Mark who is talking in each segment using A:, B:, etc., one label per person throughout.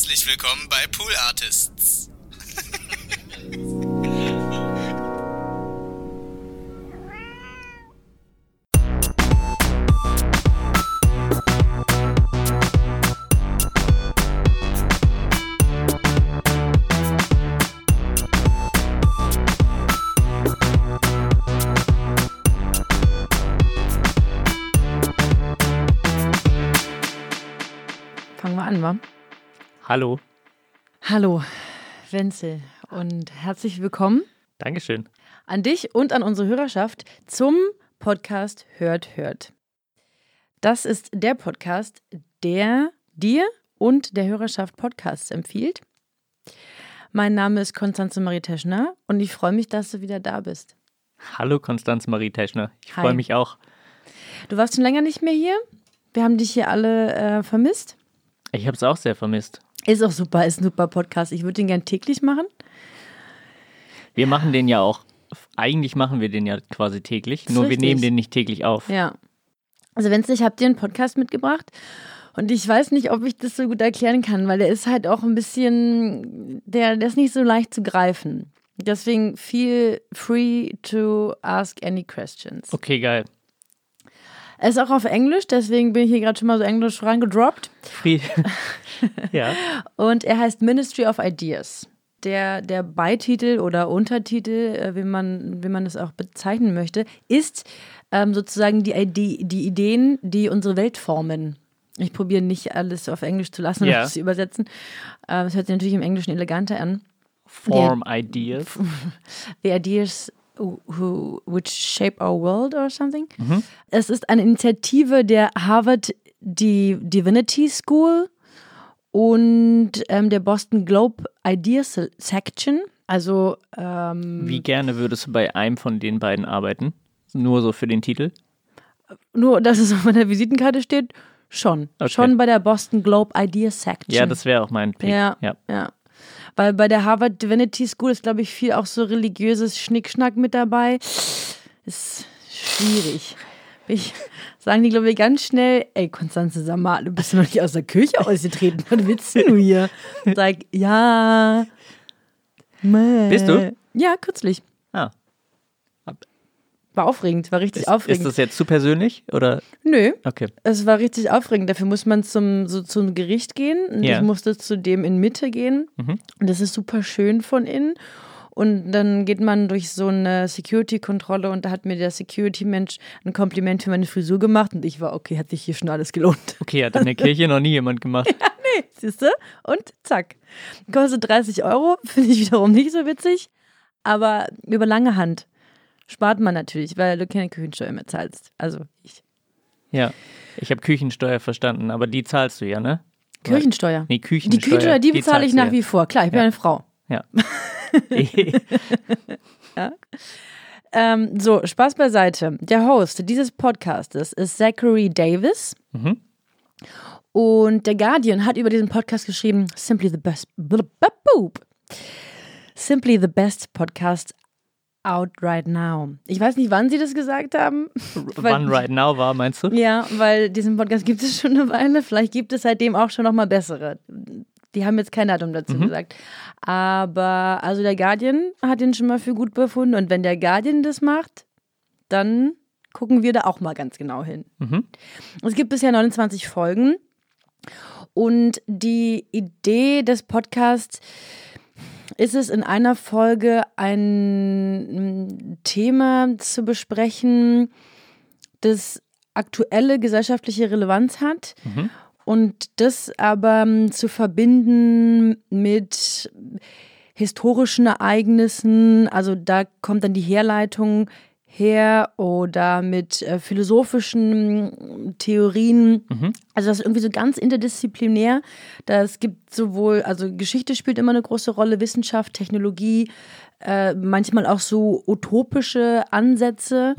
A: Herzlich willkommen bei Pool Artists.
B: Fangen wir an, wa?
C: Hallo.
B: Hallo, Wenzel und herzlich willkommen
C: Dankeschön.
B: an dich und an unsere Hörerschaft zum Podcast Hört, Hört. Das ist der Podcast, der dir und der Hörerschaft Podcasts empfiehlt. Mein Name ist Konstanze Marie Teschner und ich freue mich, dass du wieder da bist.
C: Hallo Konstanz Marie Teschner. Ich
B: Hi.
C: freue mich auch.
B: Du warst schon länger nicht mehr hier. Wir haben dich hier alle äh, vermisst.
C: Ich habe es auch sehr vermisst.
B: Ist auch super, ist ein super Podcast. Ich würde den gern täglich machen.
C: Wir machen den ja auch, eigentlich machen wir den ja quasi täglich, nur wir
B: richtig.
C: nehmen den nicht täglich auf.
B: Ja. Also Wenzel, ich habe dir einen Podcast mitgebracht und ich weiß nicht, ob ich das so gut erklären kann, weil der ist halt auch ein bisschen, der, der ist nicht so leicht zu greifen. Deswegen feel free to ask any questions.
C: Okay, geil.
B: Er ist auch auf Englisch, deswegen bin ich hier gerade schon mal so Englisch reingedroppt.
C: Ja.
B: Und er heißt Ministry of Ideas. Der, der Beititel oder Untertitel, äh, wie man, wie man es auch bezeichnen möchte, ist ähm, sozusagen die, Ide die Ideen, die unsere Welt formen. Ich probiere nicht alles auf Englisch zu lassen und zu übersetzen. Äh, Das hört sich natürlich im Englischen eleganter an.
C: Form Ideas.
B: The ideas who, which shape our world or something. Es ist eine Initiative der Harvard Di Divinity School und ähm, der Boston Globe Ideas Section. Also ähm,
C: Wie gerne würdest du bei einem von den beiden arbeiten? Nur so für den Titel?
B: nur, dass es auf meiner Visitenkarte steht, schon.
C: Okay.
B: Schon bei der Boston Globe Ideas Section.
C: Ja, das wäre auch mein Pick.
B: Ja,
C: ja.
B: ja. Weil bei der Harvard Divinity School ist, glaube ich, viel auch so religiöses Schnickschnack mit dabei. Ist schwierig. Ich sagen die, glaube ich, ganz schnell, ey, Konstanze, sag mal, du bist noch nicht aus der Kirche ausgetreten. Was willst du hier? Sag, ja. Mäh.
C: Bist du?
B: Ja, kürzlich. War aufregend, war richtig
C: Ist,
B: aufregend.
C: ist das jetzt zu persönlich? Oder?
B: Nö,
C: Okay.
B: es war richtig aufregend. Dafür muss man zum, so zum Gericht gehen. Und
C: Ja.
B: Ich musste zu dem in Mitte gehen. Und das ist super schön von innen. Und dann geht man durch so eine Security-Kontrolle und da hat mir der Security-Mensch ein Kompliment für meine Frisur gemacht und ich war, okay, hat sich hier schon alles gelohnt.
C: Okay, hat in der Kirche noch nie jemand gemacht.
B: Siehst du? Und zack. Kostet 30 Euro, finde ich wiederum nicht so witzig. Aber über lange Hand spart man natürlich, weil du keine Küchensteuer mehr zahlst. Also ich.
C: Ja. Ich habe Küchensteuer verstanden, aber die zahlst du ja, ne?
B: Küchensteuer.
C: Nee,
B: Die
C: Küchensteuer.
B: Küchensteuer, die bezahle ich nach wie vor. Klar, ich bin
C: Ja.
B: eine Frau.
C: Ja.
B: Ähm, so, Spaß beiseite. Der Host dieses Podcastes ist Zachary Davis.
C: Mhm.
B: Und der Guardian hat über diesen Podcast geschrieben: Simply the best. Simply the best podcast out right now. Ich weiß nicht, wann sie das gesagt haben.
C: Wann Right Now war, meinst du?
B: Ja, weil diesen Podcast gibt es schon eine Weile. Vielleicht gibt es seitdem auch schon noch mal bessere. Die haben jetzt kein Datum dazu gesagt. Aber also der Guardian hat ihn schon mal für gut befunden. Und wenn der Guardian das macht, dann gucken wir da auch mal ganz genau hin. Es gibt bisher 29 Folgen. Und die Idee des Podcasts ist es, in einer Folge ein Thema zu besprechen, das aktuelle gesellschaftliche Relevanz hat? Und das aber ähm, zu verbinden mit historischen Ereignissen, also da kommt dann die Herleitung her oder mit äh, philosophischen Theorien. Also das ist irgendwie so ganz interdisziplinär. Das gibt sowohl, also Geschichte spielt immer eine große Rolle, Wissenschaft, Technologie, äh, manchmal auch so utopische Ansätze.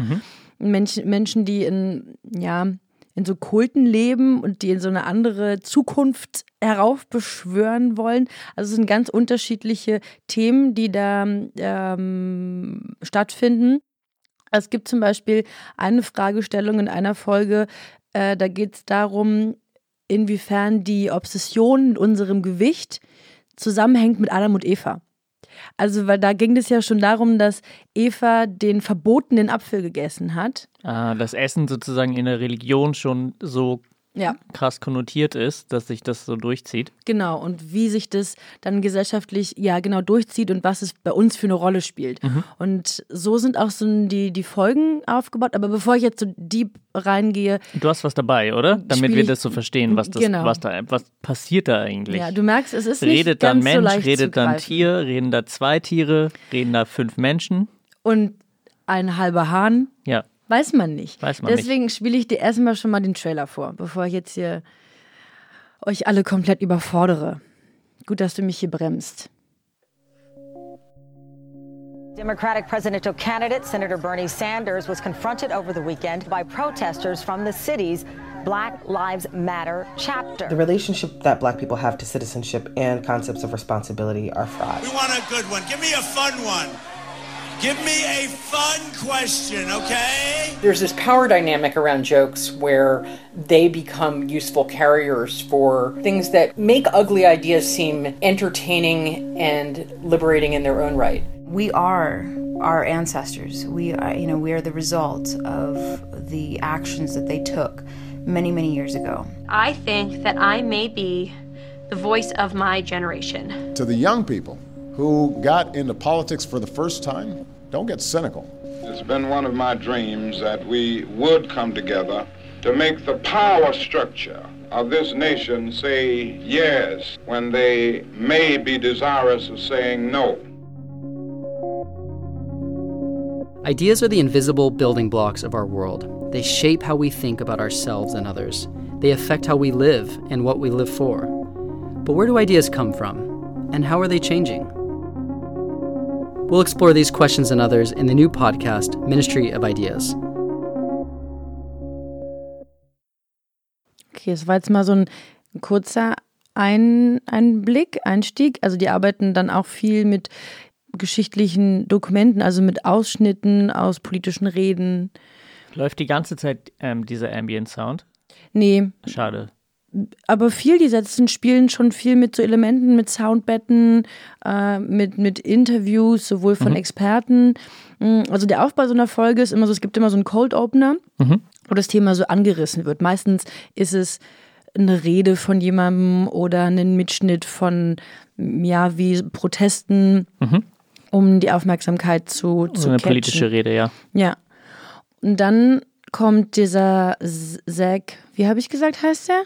B: Menschen, Menschen, die in, ja, in so Kulten leben und die in so eine andere Zukunft heraufbeschwören wollen. Also es sind ganz unterschiedliche Themen, die da ähm, stattfinden. Es gibt zum Beispiel eine Fragestellung in einer Folge, äh, da geht es darum, inwiefern die Obsession mit unserem Gewicht zusammenhängt mit Adam und Eva. Also, weil da ging es ja schon darum, dass Eva den verbotenen Apfel gegessen hat.
C: Ah, das Essen sozusagen in der Religion schon so
B: Ja.
C: krass konnotiert ist, dass sich das so durchzieht.
B: Genau, und wie sich das dann gesellschaftlich ja genau durchzieht und was es bei uns für eine Rolle spielt.
C: Mhm.
B: Und so sind auch so die, die Folgen aufgebaut. Aber bevor ich jetzt so deep reingehe,
C: Du hast was dabei, oder? Damit wir das so verstehen, was das,
B: Genau.
C: was da, was passiert da eigentlich?
B: ja, du merkst, es ist nicht
C: redet da ein
B: ganz so
C: Mensch, redet
B: zu
C: da ein
B: greifen.
C: Tier, reden da zwei Tiere, reden da fünf Menschen?
B: Und ein halber Hahn,
C: Ja.
B: Weiß man nicht.
C: Weiß man nicht.
B: Deswegen spiele ich dir erstmal schon mal den Trailer vor, bevor ich jetzt hier euch alle komplett überfordere. Gut, dass du mich hier bremst.
D: Democratic presidential candidate Senator Bernie Sanders was confronted over the weekend by protesters from the city's Black Lives Matter chapter.
E: The relationship that black people have to citizenship and concepts of responsibility are fraught.
F: We want a good one. Give me a fun one. Give me a fun question, okay?
G: There's this power dynamic around jokes where they become useful carriers for things that make ugly ideas seem entertaining and liberating in their own right.
H: we are our ancestors. We are, you know, we are the result of the actions that they took many, many years ago.
I: I think that I may be the voice of my generation.
J: To the young people who got into politics for the first time, don't get cynical.
K: It's been one of my dreams that we would come together to make the power structure of this nation say yes when they may be desirous of saying no.
L: Ideas are the invisible building blocks of our world. They shape how we think about ourselves and others. They affect how we live and what we live for. But where do ideas come from? And how are they changing? We'll explore these questions and others in the new podcast, Ministry of Ideas.
B: Okay, es war jetzt mal so ein kurzer ein Einblick, Einstieg. Also die arbeiten dann auch viel mit geschichtlichen Dokumenten, also mit Ausschnitten aus politischen Reden.
C: Läuft die ganze Zeit ähm, dieser Ambient Sound?
B: Nee,
C: Schade.
B: Aber viel, die setzen, spielen schon viel mit so Elementen, mit Soundbetten, äh, mit, mit Interviews, sowohl von
C: Mhm.
B: Experten. Mm, Also der Aufbau so einer Folge ist immer so, es gibt immer so einen Cold Opener,
C: Mhm.
B: wo das Thema so angerissen wird. Meistens ist es eine Rede von jemandem oder ein Mitschnitt von, ja, wie Protesten,
C: Mhm.
B: um die Aufmerksamkeit zu, zu
C: So eine
B: catchen.
C: politische Rede, ja.
B: Ja. Und dann kommt dieser Z- Zach, wie habe ich gesagt, heißt der?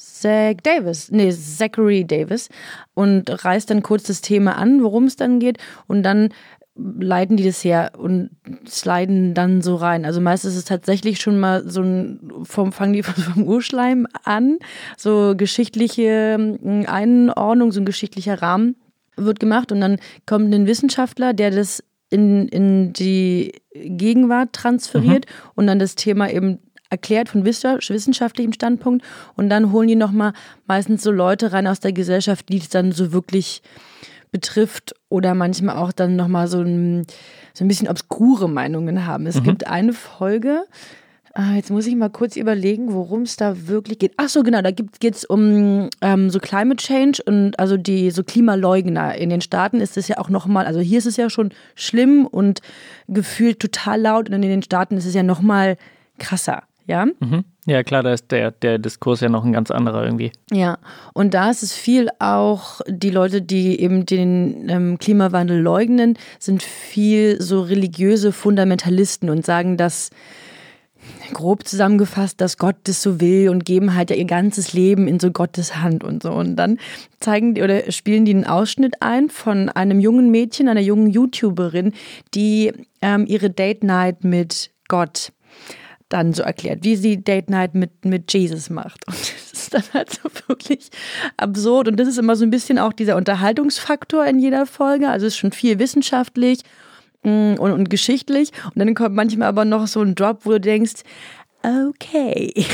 B: Zach Davis, nee, Zachary Davis. Und reißt dann kurz das Thema an, worum es dann geht. Und dann leiten die das her und sliden dann so rein. Also meistens ist es tatsächlich schon mal so ein, vom, fangen die vom Urschleim an, so geschichtliche mm, Einordnung, so ein geschichtlicher Rahmen wird gemacht. Und dann kommt ein Wissenschaftler, der das in, in die Gegenwart transferiert und dann das Thema eben erklärt von wissenschaft- wissenschaftlichem Standpunkt und dann holen die nochmal meistens so Leute rein aus der Gesellschaft, die es dann so wirklich betrifft oder manchmal auch dann nochmal so ein, so ein bisschen obskure Meinungen haben. Es
C: Mhm.
B: gibt eine Folge, Ah, Jetzt muss ich mal kurz überlegen, worum es da wirklich geht. Ach so, genau, da geht es um ähm, so Climate Change und also die so Klimaleugner. In den Staaten ist es ja auch nochmal, also hier ist es ja schon schlimm und gefühlt total laut und in den Staaten ist es ja nochmal krasser, ja?
C: Mhm. Ja, klar, da ist der, der Diskurs ja noch ein ganz anderer irgendwie.
B: Ja, und da ist es viel auch, die Leute, die eben den ähm, Klimawandel leugnen, sind viel so religiöse Fundamentalisten und sagen, dass grob zusammengefasst, dass Gott das so will und geben halt ja ihr ganzes Leben in so Gottes Hand und so. Und dann zeigen die oder spielen die einen Ausschnitt ein von einem jungen Mädchen, einer jungen YouTuberin, die ähm, ihre Date Night mit Gott dann so erklärt, wie sie Date Night mit, mit Jesus macht. Und das ist dann halt so wirklich absurd. Und das ist immer so ein bisschen auch dieser Unterhaltungsfaktor in jeder Folge. Also es ist schon viel wissenschaftlich mm, und, und geschichtlich. Und dann kommt manchmal aber noch so ein Drop, wo du denkst, okay.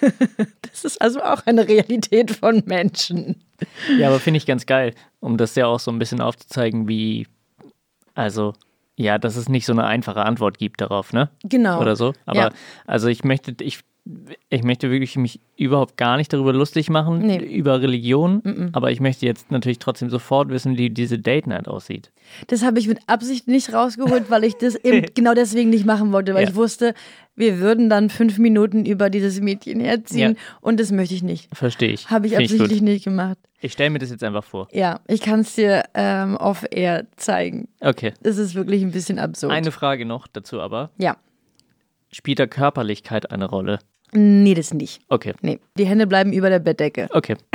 B: das ist also auch eine Realität von Menschen.
C: Ja, aber finde ich ganz geil, um das ja auch so ein bisschen aufzuzeigen, wie, also, ja, dass es nicht so eine einfache Antwort gibt darauf, ne?
B: Genau.
C: Oder so. Aber
B: Ja.
C: also ich möchte, ich ich möchte wirklich mich überhaupt gar nicht darüber lustig machen,
B: Nee.
C: über Religion,
B: Mm-mm.
C: aber ich möchte jetzt natürlich trotzdem sofort wissen, wie diese Date Night aussieht.
B: Das habe ich mit Absicht nicht rausgeholt, weil ich das eben genau deswegen nicht machen wollte, weil
C: Ja.
B: ich wusste, wir würden dann fünf Minuten über dieses Mädchen herziehen
C: Ja.
B: und das möchte ich nicht.
C: Verstehe ich.
B: Habe ich
C: Find
B: absichtlich
C: gut.
B: nicht gemacht.
C: Ich stelle mir das jetzt einfach vor.
B: Ja, ich kann es dir ähm, off-air zeigen.
C: Okay.
B: Es ist wirklich ein bisschen absurd.
C: Eine Frage noch dazu aber.
B: ja.
C: Spielt da Körperlichkeit eine Rolle?
B: Nee, das nicht.
C: Okay.
B: Nee, die Hände bleiben über der Bettdecke.
C: Okay.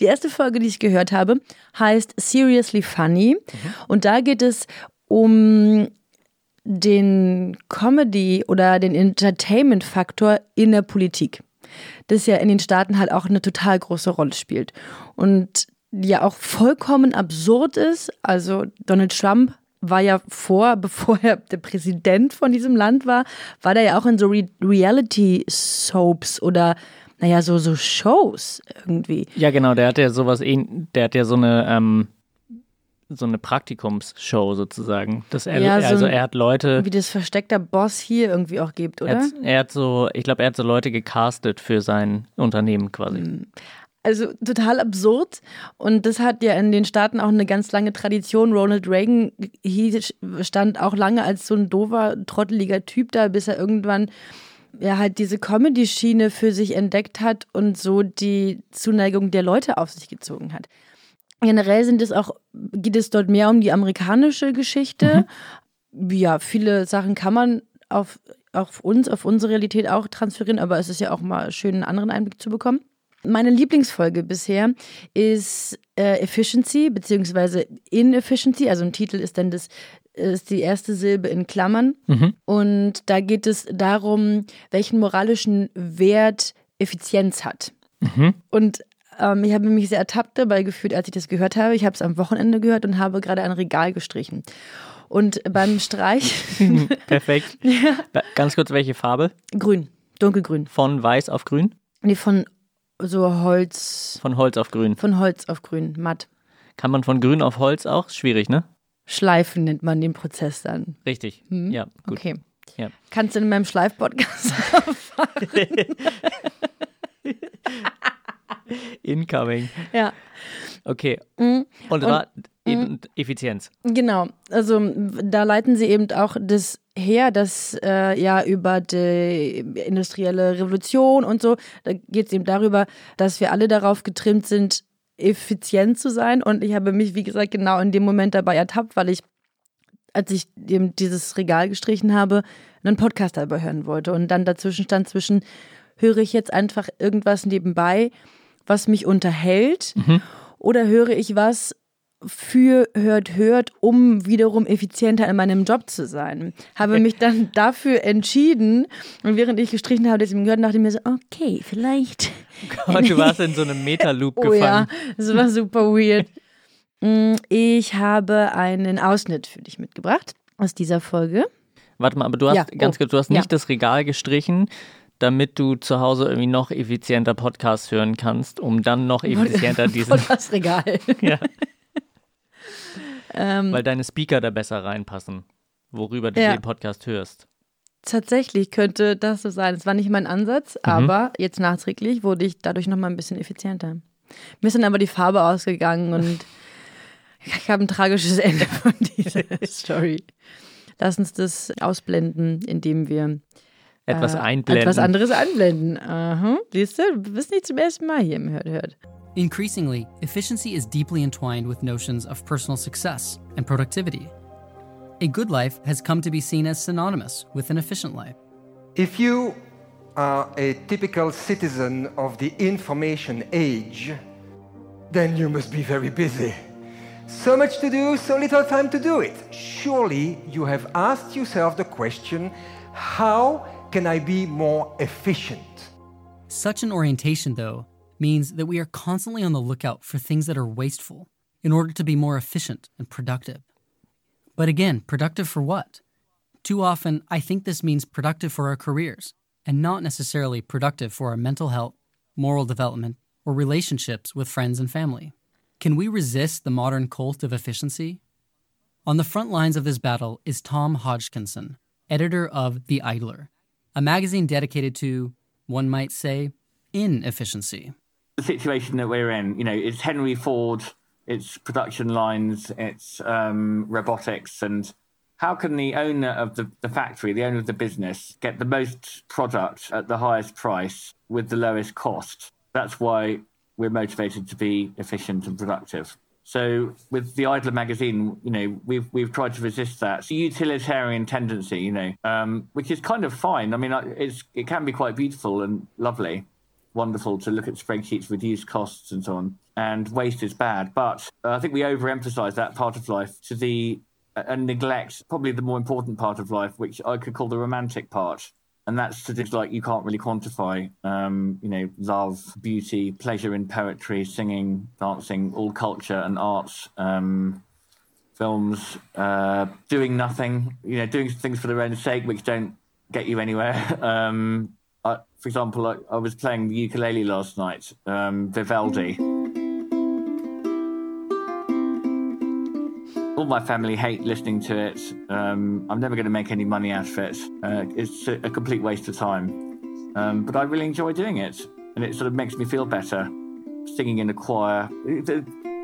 B: Die erste Folge, die ich gehört habe, heißt Seriously Funny. Und da geht es um den Comedy- oder den Entertainment-Faktor in der Politik. Das ja in den Staaten halt auch eine total große Rolle spielt. Und ja auch vollkommen absurd ist. Also Donald Trump war ja vor, bevor er der Präsident von diesem Land war, war der ja auch in so Re Reality-Soaps oder naja, so, so Shows irgendwie.
C: Ja, genau, der hat ja sowas, der hat ja so eine, ähm, so eine Praktikumsshow sozusagen. Das er,
B: Ja, so
C: also er hat Leute,
B: Wie das versteckter Boss hier irgendwie auch gibt,
C: er
B: oder?
C: hat, er hat so, ich glaube, er hat so Leute gecastet für sein Unternehmen quasi.
B: Mhm. Also total absurd. Und das hat ja in den Staaten auch eine ganz lange Tradition. Ronald Reagan stand auch lange als so ein doofer, trotteliger Typ da, bis er irgendwann ja halt diese Comedy-Schiene für sich entdeckt hat und so die Zuneigung der Leute auf sich gezogen hat. Generell sind es auch, geht es dort mehr um die amerikanische Geschichte. Ja, viele Sachen kann man auf, auf uns, auf unsere Realität auch transferieren, aber es ist ja auch mal schön, einen anderen Einblick zu bekommen. Meine Lieblingsfolge bisher ist äh, Efficiency beziehungsweise Inefficiency. Also im Titel ist dann das ist die erste Silbe in Klammern.
C: Mhm.
B: Und da geht es darum, welchen moralischen Wert Effizienz hat.
C: Mhm.
B: Und ähm, ich habe mich sehr ertappt dabei gefühlt, als ich das gehört habe. Ich habe es am Wochenende gehört und habe gerade ein Regal gestrichen. Und beim Streichen
C: Perfekt. Ba- Ganz kurz, welche Farbe?
B: grün, dunkelgrün.
C: Von weiß auf grün?
B: Nee, von so Holz,
C: Von Holz auf grün.
B: von Holz auf grün, matt.
C: Kann man von grün auf Holz auch? Schwierig, ne?
B: Schleifen nennt man den Prozess dann.
C: Richtig.
B: Hm?
C: Ja, gut.
B: Okay.
C: Ja.
B: Kannst du in meinem Schleif-Podcast
C: Incoming.
B: Ja.
C: Okay.
B: Mhm.
C: Und,
B: Und-.
C: Eben Effizienz.
B: Genau, also da leiten sie eben auch das her, dass äh, ja über die industrielle Revolution und so, da geht es eben darüber, dass wir alle darauf getrimmt sind, effizient zu sein. Und ich habe mich, wie gesagt, genau in dem Moment dabei ertappt, weil ich, als ich eben dieses Regal gestrichen habe, einen Podcast darüber hören wollte. Und dann dazwischen stand zwischen, höre ich jetzt einfach irgendwas nebenbei, was mich unterhält, oder höre ich was, für hört, hört, um wiederum effizienter in meinem Job zu sein. Habe mich dann dafür entschieden und während ich gestrichen habe, ihm gehört, dachte ich mir so, okay, vielleicht.
C: Gott, du warst in so einem Meta-Loop
B: Oh ja, das war super weird. Mm, Ich habe einen Ausschnitt für dich mitgebracht aus dieser Folge.
C: Warte mal, aber du hast
B: Ja,
C: ganz
B: oh,
C: kurz, du hast
B: ja.
C: nicht das Regal gestrichen, damit du zu Hause irgendwie noch effizienter Podcasts hören kannst, um dann noch effizienter diesen.
B: Podcast-Regal.
C: ja,
B: ähm,
C: weil deine Speaker da besser reinpassen, worüber du
B: Ja.
C: den Podcast hörst.
B: tatsächlich könnte das so sein. Es war nicht mein Ansatz,
C: Mhm.
B: aber jetzt nachträglich wurde ich dadurch nochmal ein bisschen effizienter. Mir ist dann aber die Farbe ausgegangen und ich habe ein tragisches Ende von dieser Story. Lass uns das ausblenden, indem wir
C: Etwas
B: äh,
C: einblenden.
B: Etwas anderes einblenden. Aha. Siehst du, du bist nicht zum ersten Mal hier im Hört Hört.
L: Increasingly, efficiency is deeply entwined with notions of personal success and productivity. A good life has come to be seen as synonymous with an efficient life.
M: If you are a typical citizen of the information age, then you must be very busy. So much to do, so little time to do it. Surely you have asked yourself the question how can I be more efficient?
L: Such an orientation, though, means that we are constantly on the lookout for things that are wasteful in order to be more efficient and productive. But again, productive for what? Too often, I think this means productive for our careers and not necessarily productive for our mental health, moral development, or relationships with friends and family. Can we resist the modern cult of efficiency? On the front lines of this battle is Tom Hodgkinson, editor of The Idler, a magazine dedicated to, one might say, inefficiency.
N: The situation that we're in. You know, it's Henry Ford, it's production lines, it's um, robotics, and how can the owner of the, the factory, the owner of the business, get the most product at the highest price with the lowest cost? That's why we're motivated to be efficient and productive. So with the Idler magazine, you know, we've we've tried to resist that. It's a utilitarian tendency, you know, um, which is kind of fine. I mean, it's it can be quite beautiful and lovely, wonderful to look at spreadsheets, reduce costs, and so on. And waste is bad, but I think we overemphasize that part of life to the and neglect probably the more important part of life, which I could call the romantic part. And that's to things like you can't really quantify, um, you know, love, beauty, pleasure in poetry, singing, dancing, all culture and arts, um, films, uh, doing nothing, you know, doing things for their own sake, which don't get you anywhere. Um, I, for example, I, I was playing the ukulele last night, um, Vivaldi. All my family hate listening to it. Um, I'm never going to make any money out of it. Uh, it's a, a complete waste of time. Um, but I really enjoy doing it, and it sort of makes me feel better. Singing in a choir,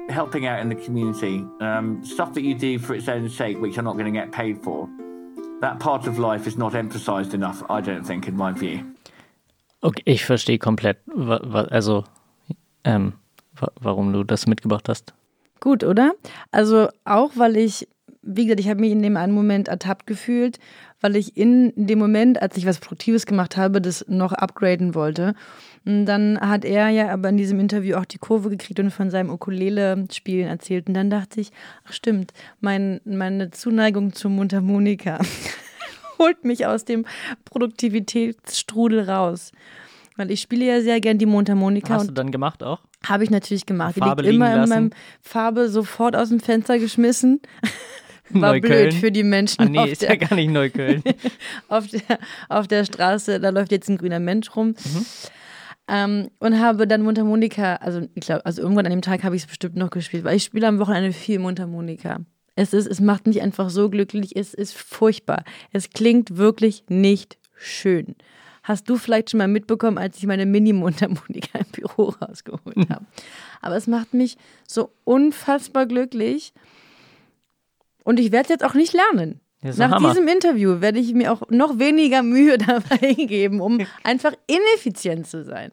N: helping out in the community, um, stuff that you do for its own sake, which you're not going to get paid for. That part of life is not emphasized enough, I don't think, in my view.
C: Okay, ich verstehe komplett, also ähm, wa, warum du das mitgebracht hast.
B: Gut, oder? Also auch, weil ich, wie gesagt, ich habe mich in dem einen Moment ertappt gefühlt, weil ich in dem Moment, als ich was Produktives gemacht habe, das noch upgraden wollte. Und dann hat er ja aber in diesem Interview auch die Kurve gekriegt und von seinem Ukulele-Spielen erzählt. Und dann dachte ich, ach stimmt, mein, meine Zuneigung zum Mundharmonika holt mich aus dem Produktivitätsstrudel raus. Weil ich spiele ja sehr gern die Mundharmonika.
C: Hast du dann gemacht auch?
B: Habe ich natürlich gemacht. Die
C: Farbe
B: liegt immer
C: liegen
B: in meinem
C: lassen?
B: Farbe sofort aus dem Fenster geschmissen. War
C: Neukölln?
B: blöd für die Menschen.
C: Ah, nee,
B: auf
C: ist
B: der,
C: ja gar nicht Neukölln.
B: auf, der, auf der Straße, da läuft jetzt ein grüner Mensch rum.
C: Mhm.
B: Ähm, und habe dann Mundharmonika, also ich glaube, also irgendwann an dem Tag habe ich es bestimmt noch gespielt, weil ich spiele am Wochenende viel Mundharmonika. Es ist, es macht mich einfach so glücklich, es ist furchtbar. Es klingt wirklich nicht schön. Hast du vielleicht schon mal mitbekommen, als ich meine Mini-Mundharmonika im Büro rausgeholt habe. Aber es macht mich so unfassbar glücklich. Und ich werde es jetzt auch nicht lernen. Nach
C: Hammer.
B: diesem Interview werde ich mir auch noch weniger Mühe dabei geben, um einfach ineffizient zu sein.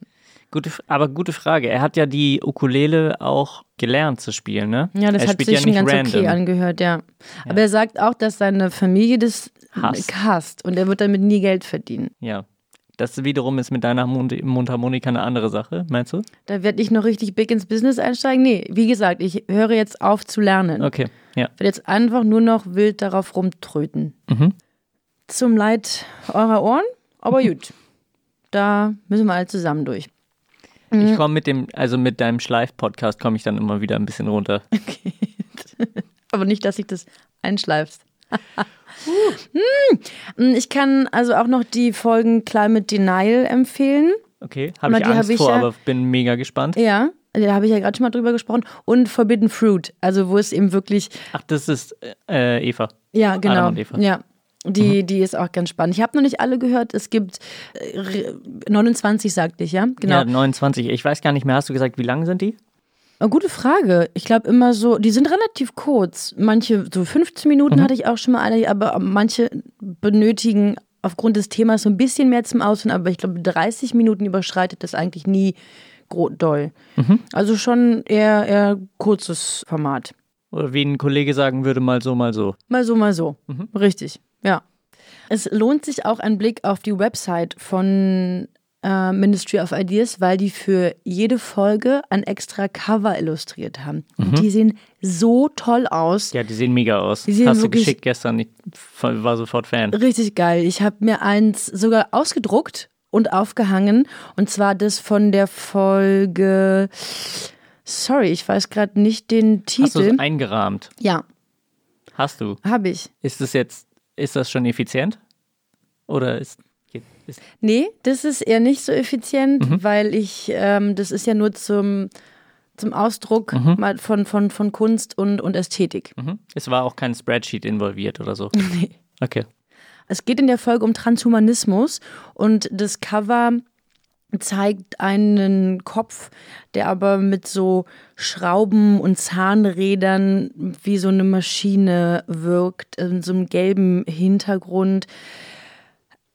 C: Gute, aber gute Frage. Er hat ja die Ukulele auch gelernt zu spielen, ne?
B: Ja, das
C: er
B: hat sich
C: ja
B: schon
C: nicht
B: ganz
C: random.
B: okay angehört, ja. Aber er sagt auch, dass seine Familie das
C: Hasst.
B: hasst und er wird damit nie Geld verdienen.
C: Ja. Das wiederum ist mit deiner Mund Mundharmonika eine andere Sache, meinst du?
B: Da werde ich noch richtig big ins Business einsteigen. Nee, wie gesagt, ich höre jetzt auf zu lernen.
C: Okay, ja.
B: Ich werde jetzt einfach nur noch wild darauf rumtröten.
C: Mhm.
B: Zum Leid eurer Ohren, aber gut. Da müssen wir alle zusammen durch. Mhm.
C: Ich komme mit dem, also mit deinem Schleif-Podcast komme ich dann immer wieder ein bisschen runter.
B: Aber nicht, dass ich das einschleifst. Hm, Ich kann also auch noch die Folgen Climate Denial empfehlen.
C: Okay, habe ich Angst
B: hab ich
C: vor,
B: ja-
C: aber bin mega gespannt.
B: Ja, da habe ich ja gerade schon mal drüber gesprochen. Und Forbidden Fruit, also wo es eben wirklich,
C: Ach, das ist äh, Eva.
B: ja, genau. Ja. Die, die ist auch ganz spannend. Ich habe noch nicht alle gehört. Es gibt äh, 29, sagte ich, ja? Genau.
C: Ja, 29. Ich weiß gar nicht mehr. Hast du gesagt, wie lang sind die?
B: Eine gute Frage. Ich glaube immer so, die sind relativ kurz. Manche, so 15 Minuten
C: Mhm.
B: hatte ich auch schon mal eine, aber manche benötigen aufgrund des Themas so ein bisschen mehr zum Ausführen, aber ich glaube 30 Minuten überschreitet das eigentlich nie doll.
C: Mhm.
B: Also schon eher, eher kurzes Format.
C: Oder wie ein Kollege sagen würde, mal so, mal so.
B: Mal so, mal so.
C: Mhm.
B: Richtig, ja. Es lohnt sich auch ein Blick auf die Website von äh, Ministry of Ideas, weil die für jede Folge ein extra Cover illustriert haben.
C: Mhm.
B: Die sehen so toll aus.
C: Ja, die sehen mega aus.
B: Die sehen
C: Hast du geschickt gestern. Ich war sofort Fan.
B: Richtig geil. Ich habe mir eins sogar ausgedruckt und aufgehangen. Und zwar das von der Folge. Sorry, ich weiß gerade nicht den
C: Hast du
B: Titel.
C: es eingerahmt?
B: ja,
C: Hast du.
B: habe ich.
C: Ist das jetzt, ist das schon effizient? Oder ist, ist
B: Nee, das ist eher nicht so effizient,
C: Mhm.
B: weil ich, ähm, das ist ja nur zum, zum Ausdruck
C: Mhm.
B: mal von, von, von Kunst und, und Ästhetik.
C: mhm. es war auch kein Spreadsheet involviert oder so?
B: Nee.
C: Okay.
B: Es geht in der Folge um Transhumanismus und das Cover zeigt einen Kopf, der aber mit so Schrauben und Zahnrädern wie so eine Maschine wirkt, in so einem gelben Hintergrund.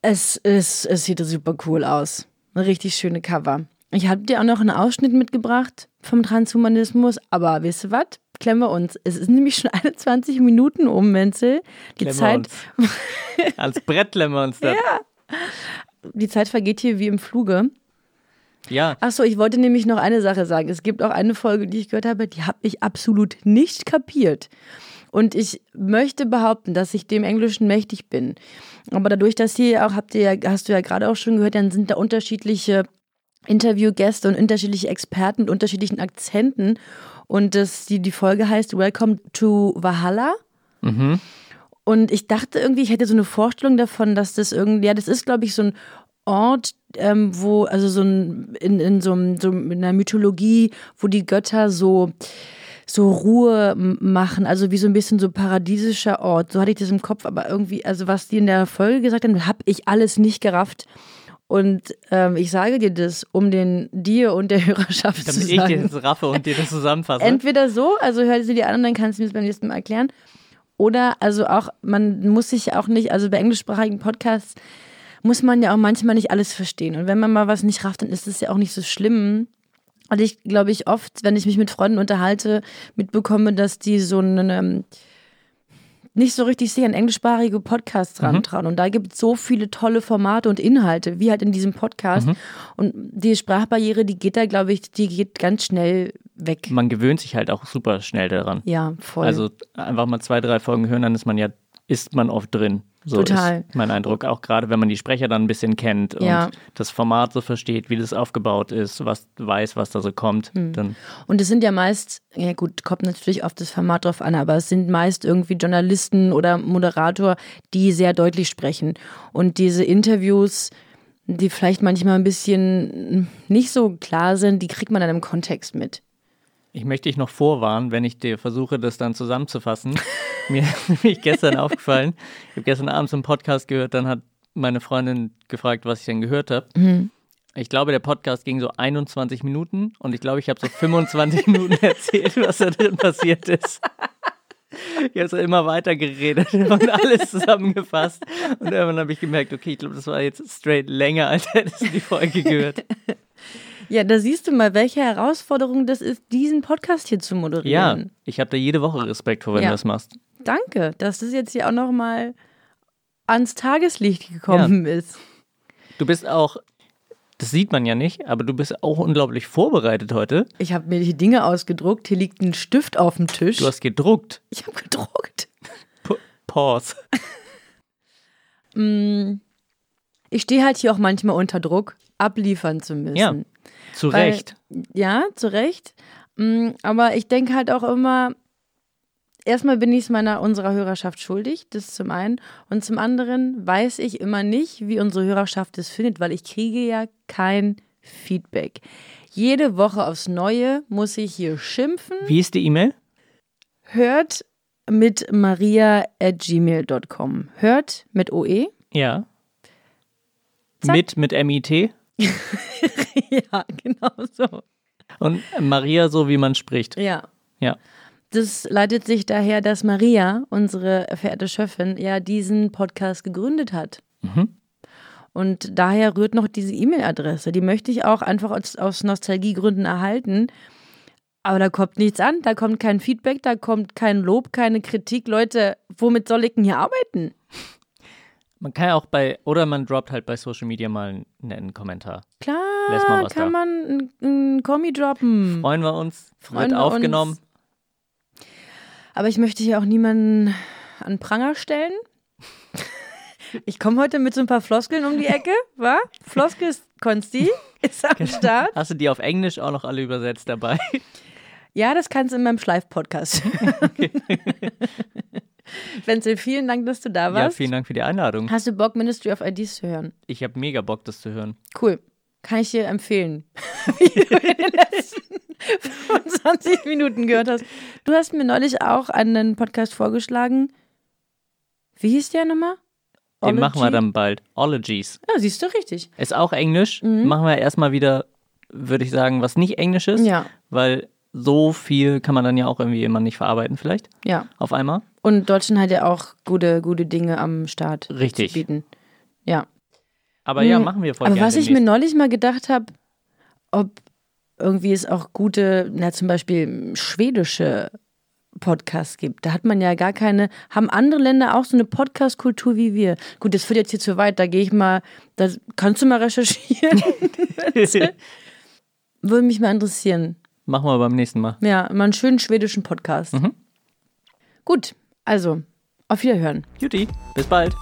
B: Es, ist, es sieht super cool aus. Eine richtig schöne Cover. Ich habe dir auch noch einen Ausschnitt mitgebracht vom Transhumanismus, aber wisst ihr was? Klemmen wir uns. Es ist nämlich schon 21 Minuten um, Menzel. Die
C: Klemmen
B: Zeit.
C: uns. Als Brett klemmen wir uns da.
B: ja. Die Zeit vergeht hier wie im Fluge.
C: Ja.
B: Achso, ich wollte nämlich noch eine Sache sagen. Es gibt auch eine Folge, die ich gehört habe, die habe ich absolut nicht kapiert. Und ich möchte behaupten, dass ich dem Englischen mächtig bin. Aber dadurch, dass hier auch, habt ihr ja, hast du ja gerade auch schon gehört, dann sind da unterschiedliche Interviewgäste und unterschiedliche Experten mit unterschiedlichen Akzenten. Und das, die, die Folge heißt Welcome to Valhalla.
C: Mhm.
B: Und ich dachte irgendwie, ich hätte so eine Vorstellung davon, dass das irgendwie, ja, das ist, glaube ich, so ein Ort, ähm, wo, also so ein, in, in so, einem, so in einer Mythologie, wo die Götter so, so Ruhe machen, also wie so ein bisschen so paradiesischer Ort. So hatte ich das im Kopf, aber irgendwie, also was die in der Folge gesagt haben, habe ich alles nicht gerafft. Und ähm, ich sage dir das, um den dir und der Hörerschaft
C: Damit
B: zu
C: ich
B: sagen.
C: dir das raffe und dir das zusammenfasse.
B: Entweder so, also hör sie dir an und dann kannst du mir das beim nächsten Mal erklären. Oder also auch, man muss sich auch nicht, also bei englischsprachigen Podcasts muss man ja auch manchmal nicht alles verstehen. Und wenn man mal was nicht rafft, dann ist es ja auch nicht so schlimm. Und ich glaube ich oft, wenn ich mich mit Freunden unterhalte, mitbekomme, dass die so einen ähm, nicht so richtig sich an englischsprachige Podcasts
C: Mhm.
B: rantrauen. Und da gibt es so viele tolle Formate und Inhalte, wie halt in diesem Podcast.
C: Mhm.
B: Und die Sprachbarriere, die geht da, glaube ich, die geht ganz schnell weg.
C: Man gewöhnt sich halt auch super schnell daran.
B: Ja, voll.
C: Also einfach mal zwei, drei Folgen hören, dann ist man ja, ist man oft drin. So
B: Total.
C: ist mein Eindruck. Auch gerade, wenn man die Sprecher dann ein bisschen kennt und
B: Ja.
C: das Format so versteht, wie das aufgebaut ist, was weiß, was da so kommt,
B: Hm.
C: dann
B: Und es sind ja meist, ja gut, kommt natürlich auf das Format drauf an, aber es sind meist irgendwie Journalisten oder Moderator, die sehr deutlich sprechen. Und diese Interviews, die vielleicht manchmal ein bisschen nicht so klar sind, die kriegt man dann im Kontext mit.
C: Ich möchte dich noch vorwarnen, wenn ich dir versuche, das dann zusammenzufassen. Mir ist gestern aufgefallen, ich habe gestern abends einen Podcast gehört, dann hat meine Freundin gefragt, was ich denn gehört habe.
B: Mhm.
C: Ich glaube, der Podcast ging so 21 Minuten und ich glaube, ich habe so 25 Minuten erzählt, was da drin passiert ist. Ich habe so immer weiter geredet und alles zusammengefasst. Und irgendwann habe ich gemerkt, okay, ich glaube, das war jetzt straight länger, als hättest du die Folge gehört.
B: Ja, da siehst du mal, welche Herausforderung das ist, diesen Podcast hier zu
C: Ja,
B: moderieren.
C: ich habe da jede Woche Respekt vor, wenn
B: Ja.
C: du das machst.
B: Danke, dass das jetzt hier auch nochmal ans Tageslicht gekommen ist.
C: Du bist auch, das sieht man ja nicht, aber du bist auch unglaublich vorbereitet heute.
B: Ich habe mir die Dinge ausgedruckt. Hier liegt ein Stift auf dem Tisch.
C: Du hast gedruckt.
B: Ich habe gedruckt.
C: P Pause.
B: Mm, Ich stehe halt hier auch manchmal unter Druck, abliefern zu müssen.
C: Ja, zu
B: Weil-
C: Recht.
B: Ja, zu Recht. Mm, Aber ich denke halt auch immer, erstmal bin ich es meiner unserer Hörerschaft schuldig, das zum einen. Und zum anderen weiß ich immer nicht, wie unsere Hörerschaft es findet, weil ich kriege ja kein Feedback. Jede Woche aufs Neue muss ich hier schimpfen.
C: Wie ist die E-Mail?
B: Hört mit maria.gmail.com. Hört mit OE.
C: Ja. Mit, mit MIT.
B: ja, genau so.
C: Und Maria, so wie man spricht.
B: Ja.
C: Ja.
B: Das leitet sich daher, dass Maria, unsere verehrte Chefin, ja diesen Podcast gegründet hat.
C: Mhm.
B: Und daher rührt noch diese E-Mail-Adresse. Die möchte ich auch einfach aus, aus Nostalgiegründen erhalten. Aber da kommt nichts an, da kommt kein Feedback, da kommt kein Lob, keine Kritik. Leute, womit soll ich denn hier arbeiten?
C: Man kann ja auch bei, oder man droppt halt bei Social Media mal einen netten Kommentar.
B: Klar, kann
C: da.
B: man einen- Kommi droppen.
C: Freuen wir uns.
B: Freuen
C: wird
B: wir
C: aufgenommen.
B: Uns. Aber ich möchte hier auch niemanden an Pranger stellen. Ich komme heute mit so ein paar Floskeln um die Ecke, wa? Floskel ist Konsti, ist am Start.
C: Hast du die auf Englisch auch noch alle übersetzt dabei?
B: Ja, das kannst du in meinem Schleif-Podcast. Wenzel, vielen Dank, dass du da
C: Ja,
B: warst.
C: vielen Dank für die Einladung.
B: Hast du Bock, Ministry of Ideas zu hören?
C: Ich habe mega Bock, das zu hören.
B: Cool. Kann ich dir empfehlen. Wie du in den letzten 25 Minuten gehört hast. Du hast mir neulich auch einen Podcast vorgeschlagen. Wie hieß der nochmal?
C: Den machen wir dann bald. Ologies.
B: Ja, siehst du richtig.
C: Ist auch Englisch.
B: Mhm.
C: Machen wir erstmal wieder, würde ich sagen, was nicht Englisch ist.
B: Ja.
C: Weil so viel kann man dann ja auch irgendwie immer nicht verarbeiten, vielleicht.
B: Ja.
C: Auf einmal.
B: Und Deutschland hat ja auch gute, gute Dinge am Start
C: Richtig.
B: zu bieten. Ja.
C: Aber ja,
B: Hm,
C: machen wir voll
B: Aber was ich mir neulich mal gedacht habe, ob irgendwie es auch gute, na zum Beispiel schwedische Podcasts gibt. Da hat man ja gar keine, haben andere Länder auch so eine Podcast-Kultur wie wir. Gut, das führt jetzt hier zu weit, da gehe ich mal, da kannst du mal recherchieren. Würde mich mal interessieren.
C: Machen wir beim nächsten Mal.
B: Ja, mal einen schönen schwedischen Podcast.
C: Mhm.
B: Gut, also, auf Wiederhören.
C: Juti, bis bald.